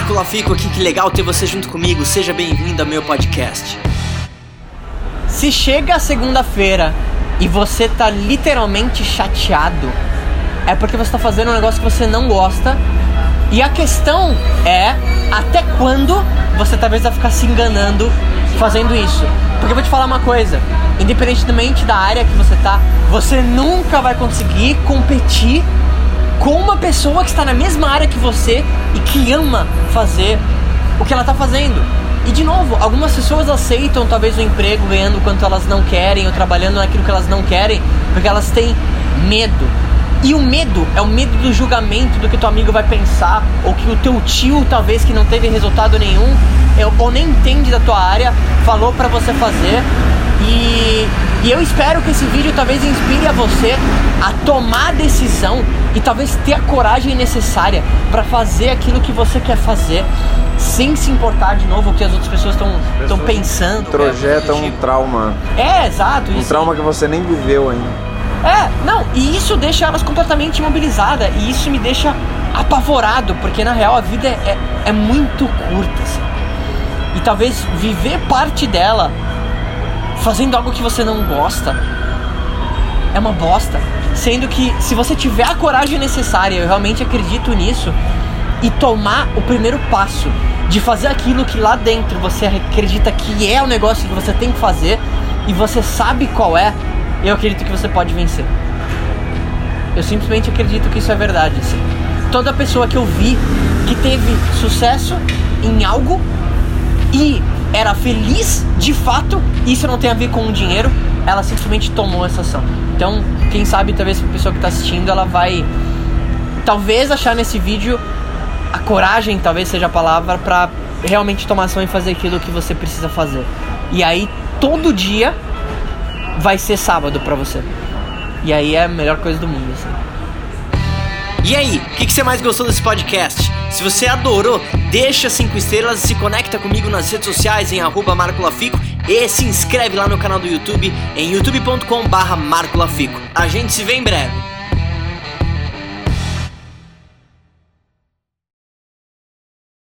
Marco Lafico aqui, que legal ter você junto comigo. Seja bem-vindo ao meu podcast. Se chega a segunda-feira e você tá literalmente chateado, é porque você tá fazendo um negócio que você não gosta. E a questão é até quando você talvez vai ficar se enganando fazendo isso. Porque eu vou te falar uma coisa, independentemente da área que você tá, você nunca vai conseguir competir com uma pessoa que está na mesma área que você e que ama fazer o que ela está fazendo. E de novo, algumas pessoas aceitam talvez o emprego ganhando quanto elas não querem ou trabalhando naquilo que elas não querem, porque elas têm medo. E o medo é o medo do julgamento do que teu amigo vai pensar, ou que o teu tio, talvez que não teve resultado nenhum, ou nem entende da tua área, falou para você fazer. E, e eu espero que esse vídeo talvez inspire a você a tomar a decisão e talvez ter a coragem necessária para fazer aquilo que você quer fazer sem se importar de novo o que as outras pessoas estão pensando. Projeta um trauma. É, exato. Um trauma que você nem viveu ainda. É, não, e isso deixa elas completamente imobilizadas. E isso me deixa apavorado, porque na real a vida é, é, é muito curta. Assim. E talvez viver parte dela fazendo algo que você não gosta é uma bosta. Sendo que se você tiver a coragem necessária, eu realmente acredito nisso, e tomar o primeiro passo de fazer aquilo que lá dentro você acredita que é o negócio que você tem que fazer e você sabe qual é, eu acredito que você pode vencer. Eu simplesmente acredito que isso é verdade. Assim. Toda pessoa que eu vi que teve sucesso em algo e era feliz de fato, isso não tem a ver com o dinheiro, ela simplesmente tomou essa ação. Então, quem sabe, talvez a pessoa que está assistindo, ela vai talvez achar nesse vídeo a coragem, talvez seja a palavra, para realmente tomar ação e fazer aquilo que você precisa fazer. E aí, todo dia vai ser sábado para você. E aí é a melhor coisa do mundo, assim. E aí, o que, que você mais gostou desse podcast? Se você adorou, deixa cinco estrelas e se conecta comigo nas redes sociais em arroba e se inscreve lá no canal do YouTube em youtube.com barra. A gente se vê em breve.